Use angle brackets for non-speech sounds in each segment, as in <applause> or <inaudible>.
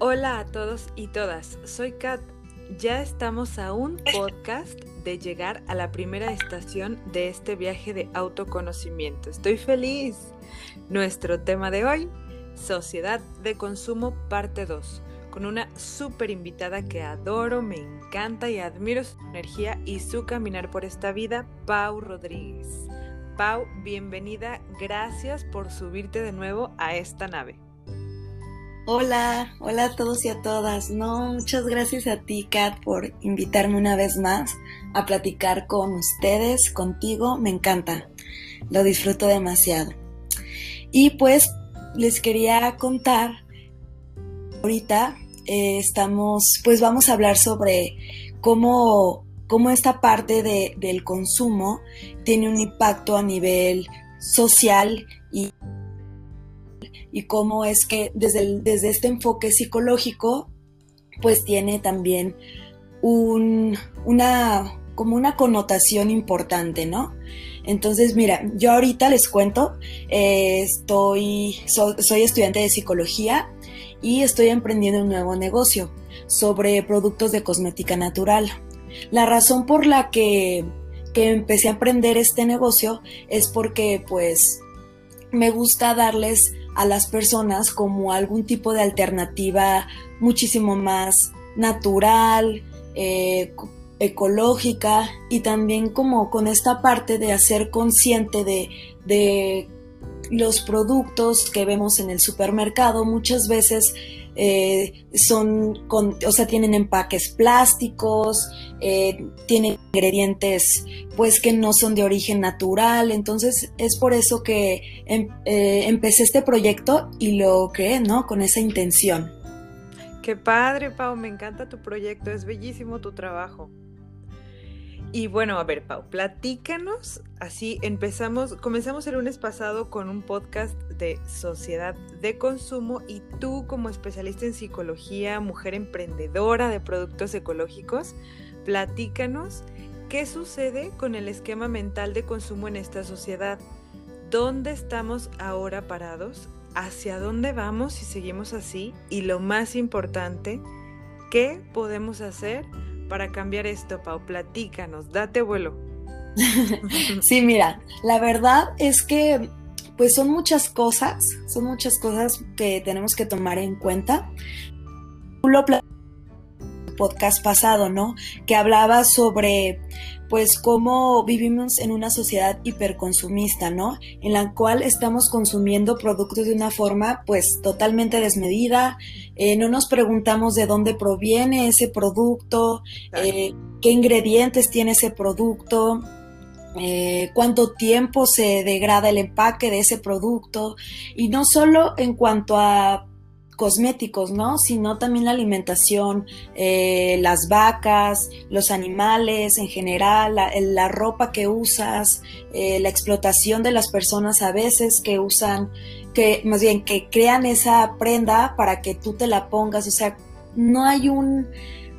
Hola a todos y todas, soy Kat. Ya estamos a un <laughs> podcast de llegar a la primera estación de este viaje de autoconocimiento. Estoy feliz. Nuestro tema de hoy, Sociedad de Consumo parte 2, con una súper invitada que adoro, me encanta y admiro su energía y su caminar por esta vida, Pau Rodríguez. Pau, bienvenida, gracias por subirte de nuevo a esta nave. Hola, hola a todos y a todas. No, muchas gracias a ti, Kat, por invitarme una vez más a platicar con ustedes, contigo. Me encanta, lo disfruto demasiado. Y pues les quería contar, ahorita eh, estamos, pues vamos a hablar sobre cómo, cómo esta parte de, del consumo tiene un impacto a nivel social y cómo es que desde, desde este enfoque psicológico, pues tiene también un, una, como una connotación importante, ¿no? Entonces, mira, yo ahorita les cuento, eh, estoy, soy estudiante de psicología y estoy emprendiendo un nuevo negocio sobre productos de cosmética natural. La razón por la que, que empecé a emprender este negocio es porque pues me gusta darles a las personas como algún tipo de alternativa muchísimo más natural, eh, ecológica y también como con esta parte de hacer consciente de, de los productos que vemos en el supermercado muchas veces eh, son, con, o sea, tienen empaques plásticos, eh, tienen ingredientes pues que no son de origen natural, entonces es por eso que em, eh, empecé este proyecto y lo creé, ¿no? Con esa intención. Qué padre, Pau, me encanta tu proyecto, es bellísimo tu trabajo. Y bueno, a ver, Pau, platícanos. Así empezamos, comenzamos el lunes pasado con un podcast de sociedad de consumo y tú como especialista en psicología, mujer emprendedora de productos ecológicos, platícanos qué sucede con el esquema mental de consumo en esta sociedad. ¿Dónde estamos ahora parados? ¿Hacia dónde vamos si seguimos así? Y lo más importante, ¿qué podemos hacer? Para cambiar esto, Pau? Platícanos, date vuelo. <laughs> sí, mira, la verdad es que pues son muchas cosas, son muchas cosas que tenemos que tomar en cuenta. Podcast pasado, ¿no? Que hablaba sobre pues cómo vivimos en una sociedad hiperconsumista, ¿no? En la cual estamos consumiendo productos de una forma pues totalmente desmedida, eh, no nos preguntamos de dónde proviene ese producto, eh, qué ingredientes tiene ese producto, eh, cuánto tiempo se degrada el empaque de ese producto y no solo en cuanto a cosméticos, ¿no? Sino también la alimentación, eh, las vacas, los animales en general, la, ropa que usas, eh, la explotación de las personas a veces que usan, que más bien que crean esa prenda para que tú te la pongas, o sea, no hay un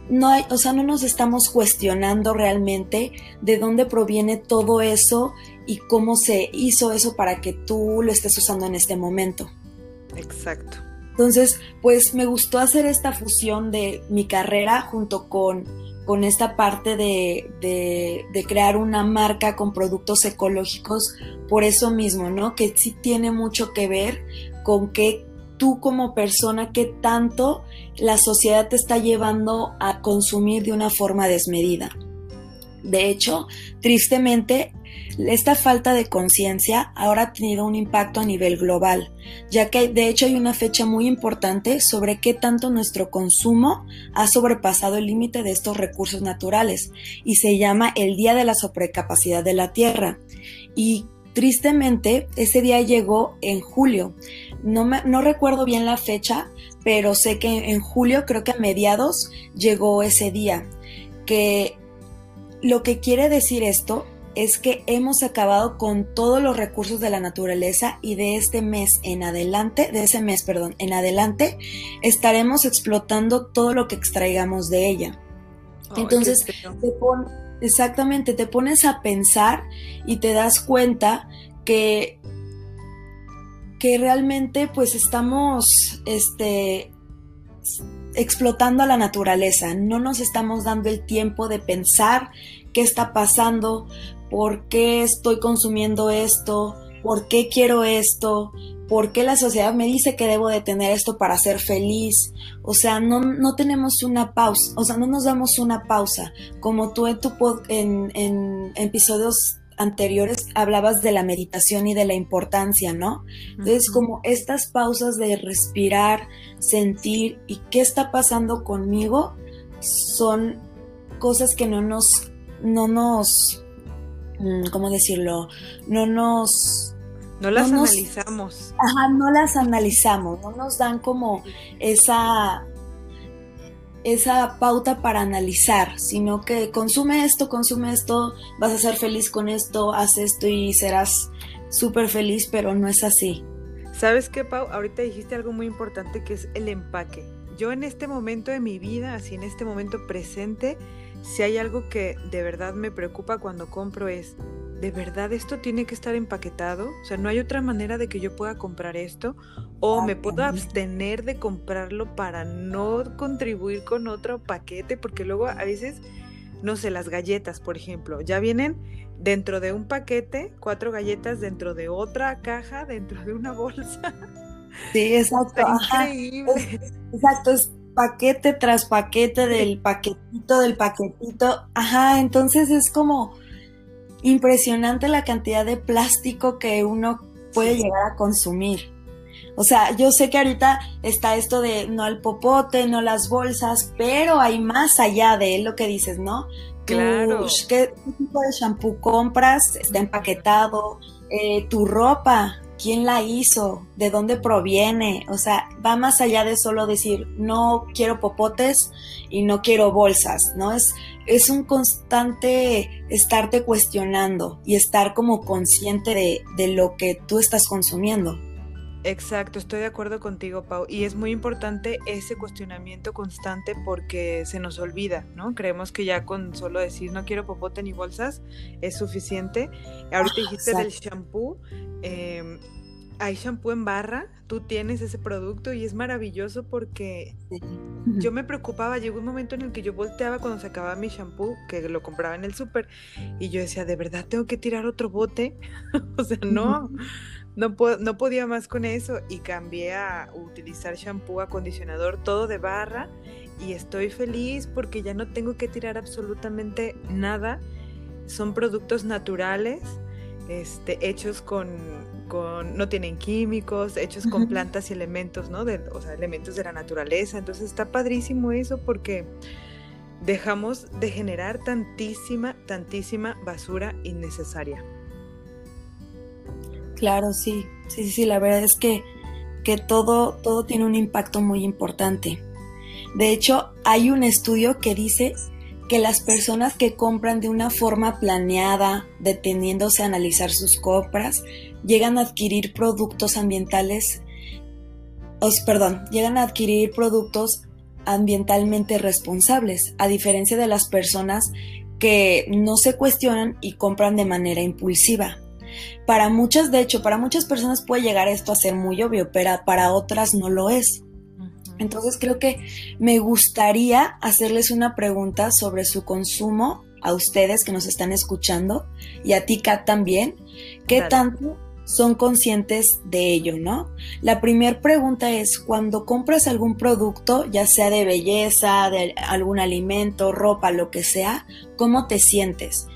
no hay, o sea, no nos estamos cuestionando realmente de dónde proviene todo eso y cómo se hizo eso para que tú lo estés usando en este momento. Exacto. Entonces, pues me gustó hacer esta fusión de mi carrera junto con, con esta parte de, de, crear una marca con productos ecológicos por eso mismo, ¿no? Que sí tiene mucho que ver con que tú como persona, qué tanto la sociedad te está llevando a consumir de una forma desmedida. De hecho, tristemente, esta falta de conciencia ahora ha tenido un impacto a nivel global, ya que de hecho hay una fecha muy importante sobre qué tanto nuestro consumo ha sobrepasado el límite de estos recursos naturales y se llama el Día de la Sobrecapacidad de la Tierra. Y tristemente ese día llegó en julio. No, no recuerdo bien la fecha, pero sé que en julio, creo que a mediados, llegó ese día. Que lo que quiere decir esto es que hemos acabado con todos los recursos de la naturaleza y de este mes en adelante, de ese mes, perdón, en adelante, estaremos explotando todo lo que extraigamos de ella. Entonces, exactamente, te pones a pensar y te das cuenta que, que realmente pues estamos, este, explotando a la naturaleza, no nos estamos dando el tiempo de pensar qué está pasando, por qué estoy consumiendo esto, por qué quiero esto, por qué la sociedad me dice que debo de tener esto para ser feliz. O sea, no, no tenemos una pausa, o sea, no nos damos una pausa. Como tú en, tu en, en episodios anteriores hablabas de la meditación y de la importancia, ¿no? Entonces, como estas pausas de respirar, sentir y qué está pasando conmigo son cosas que no nos, no nos, ¿cómo decirlo? No nos... No las analizamos. Ajá, no las analizamos, no nos dan como esa esa pauta para analizar, sino que consume esto, consume esto, vas a ser feliz con esto, haz esto y serás súper feliz, pero no es así. ¿Sabes qué, Pau? Ahorita dijiste algo muy importante que es el empaque. Yo en este momento de mi vida, así en este momento presente, si hay algo que de verdad me preocupa cuando compro es, ¿de verdad esto tiene que estar empaquetado? O sea, ¿no hay otra manera de que yo pueda comprar esto? ¿O me puedo abstener de comprarlo para no contribuir con otro paquete? Porque luego a veces, no sé, las galletas, por ejemplo, ya vienen dentro de un paquete, cuatro galletas dentro de otra caja, dentro de una bolsa. Sí, exacto. increíble. exacto, es paquete tras paquete del paquetito del paquetito. Ajá, entonces es como impresionante la cantidad de plástico que uno puede llegar a consumir. O sea, yo sé que ahorita está esto de no al popote, no las bolsas, pero hay más allá de lo que dices, ¿no? Claro. ¿Qué tipo de shampoo compras? Está empaquetado. Eh, tu ropa, quién la hizo, de dónde proviene, o sea, va más allá de solo decir no quiero popotes y no quiero bolsas, ¿no? Es, es un constante estarte cuestionando y estar como consciente de, de lo que tú estás consumiendo. Exacto, estoy de acuerdo contigo, Pau. Y es muy importante ese cuestionamiento constante porque se nos olvida, ¿no? Creemos que ya con solo decir no quiero popote ni bolsas es suficiente. Ahorita dijiste del shampoo. Em, hay shampoo en barra, tú tienes ese producto y es maravilloso porque yo me preocupaba, llegó un momento en el que yo volteaba cuando se acababa mi shampoo, que lo compraba en el súper, y yo decía, ¿de verdad tengo que tirar otro bote? <laughs> o sea, no no, no podía más con eso y cambié a utilizar shampoo, acondicionador, todo de barra y estoy feliz porque ya no tengo que tirar absolutamente nada. Son productos naturales, este, hechos con, con no tienen químicos, hechos con plantas y elementos, ¿no? De, o sea, elementos de la naturaleza. Entonces está padrísimo eso porque dejamos de generar tantísima, tantísima basura innecesaria. Claro, sí, sí, sí, la verdad es que, que todo, todo tiene un impacto muy importante. De hecho, hay un estudio que dice que las personas que compran de una forma planeada, deteniéndose a analizar sus compras, llegan a adquirir productos ambientales, os, perdón, llegan a adquirir productos ambientalmente responsables, a diferencia de las personas que no se cuestionan y compran de manera impulsiva. Para muchas, de hecho, para muchas personas puede llegar esto a ser muy obvio, pero para otras no lo es. Entonces creo que me gustaría hacerles una pregunta sobre su consumo a ustedes que nos están escuchando y a ti, Kat, también. ¿Qué tanto son conscientes de ello, no? La primera pregunta es, cuando compras algún producto, ya sea de belleza, de algún alimento, ropa, lo que sea, ¿cómo te sientes?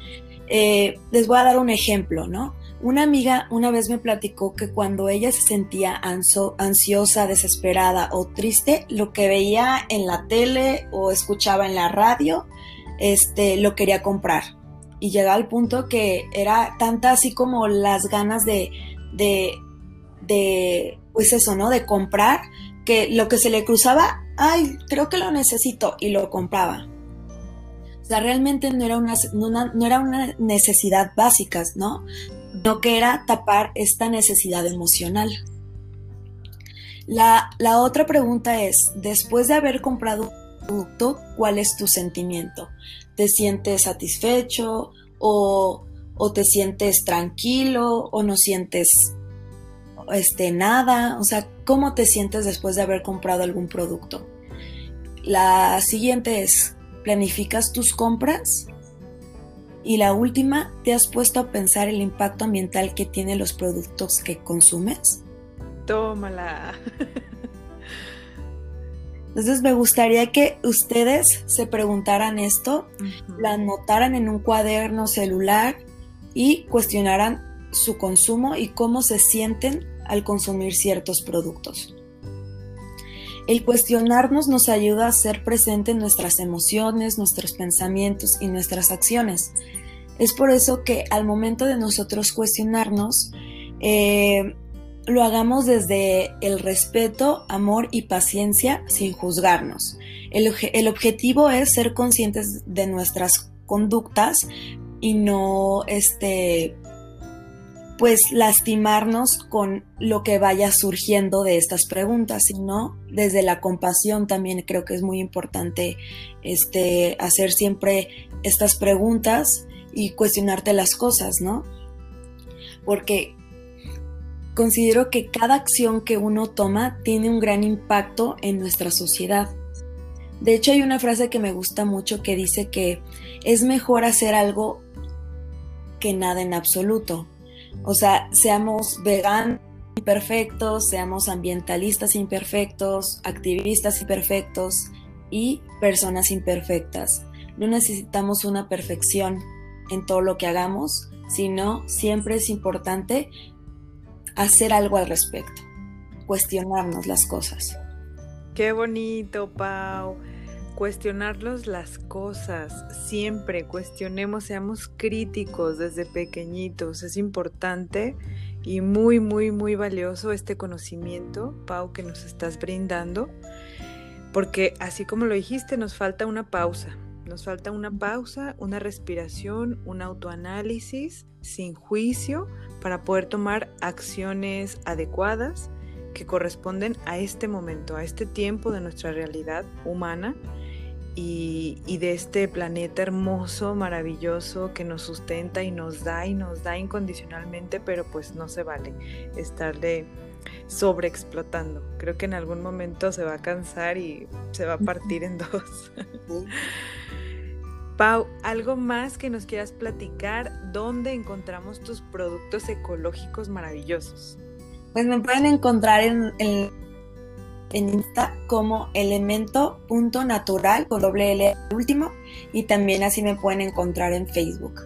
Eh, les voy a dar un ejemplo, ¿no? Una amiga una vez me platicó que cuando ella se sentía ansiosa, desesperada o triste, lo que veía en la tele o escuchaba en la radio, este, lo quería comprar. Y llegaba al punto que era tanta así como las ganas de, de, de, pues eso, ¿no? De comprar, que lo que se le cruzaba, ay, creo que lo necesito y lo compraba. O sea, realmente no era no era una necesidad básica, ¿no? No que era tapar esta necesidad emocional. La, otra pregunta es, después de haber comprado un producto, ¿cuál es tu sentimiento? ¿Te sientes satisfecho o, te sientes tranquilo o no sientes este, nada? O sea, ¿cómo te sientes después de haber comprado algún producto? La siguiente es, ¿planificas tus compras? Y la última, ¿te has puesto a pensar el impacto ambiental que tienen los productos que consumes? Tómala. Entonces me gustaría que ustedes se preguntaran esto, la anotaran en un cuaderno celular y cuestionaran su consumo y cómo se sienten al consumir ciertos productos. El cuestionarnos nos ayuda a ser presente en nuestras emociones, nuestros pensamientos y nuestras acciones. Es por eso que al momento de nosotros cuestionarnos, eh, lo hagamos desde el respeto, amor y paciencia sin juzgarnos. El, el, objetivo es ser conscientes de nuestras conductas y no este, pues lastimarnos con lo que vaya surgiendo de estas preguntas, sino desde la compasión también creo que es muy importante este, hacer siempre estas preguntas y cuestionarte las cosas, ¿no? Porque considero que cada acción que uno toma tiene un gran impacto en nuestra sociedad. De hecho, hay una frase que me gusta mucho que dice que es mejor hacer algo que nada en absoluto. O sea, seamos veganos imperfectos, seamos ambientalistas imperfectos, activistas imperfectos y personas imperfectas. No necesitamos una perfección en todo lo que hagamos, sino siempre es importante hacer algo al respecto, cuestionarnos las cosas. Qué bonito, Pau cuestionarnos las cosas, siempre cuestionemos, seamos críticos desde pequeñitos, es importante y muy, muy, muy valioso este conocimiento, Pau, que nos estás brindando, porque así como lo dijiste, nos falta una pausa, nos falta una pausa, una respiración, un autoanálisis sin juicio para poder tomar acciones adecuadas que corresponden a este momento, a este tiempo de nuestra realidad humana y, de este planeta hermoso, maravilloso que nos sustenta y nos da y nos da incondicionalmente, pero pues no se vale estarle sobreexplotando. Creo que en algún momento se va a cansar y se va a partir en dos. <laughs> Pau, ¿algo más que nos quieras platicar? ¿Dónde encontramos tus productos ecológicos maravillosos? Pues me pueden encontrar en, en en Insta como elemento.natural con doble L último y también así me pueden encontrar en Facebook.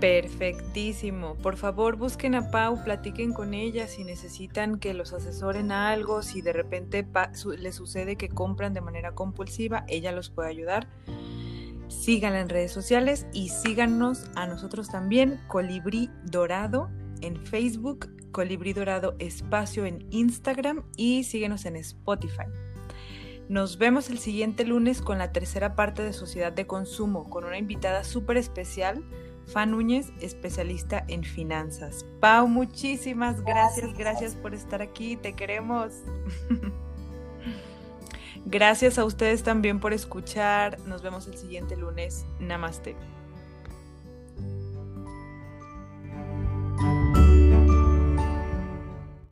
Perfectísimo. Por favor, busquen a Pau, platiquen con ella si necesitan que los asesoren algo, si de repente les sucede que compran de manera compulsiva, ella los puede ayudar. Síganla en redes sociales y síganos a nosotros también, Colibrí Dorado en Facebook, Colibrí Dorado Espacio en Instagram y síguenos en Spotify. Nos vemos el siguiente lunes con la tercera parte de Sociedad de Consumo con una invitada súper especial, Fan Núñez, especialista en finanzas. Pau, muchísimas gracias, gracias por estar aquí, te queremos. <laughs> gracias a ustedes también por escuchar. Nos vemos el siguiente lunes. Namaste.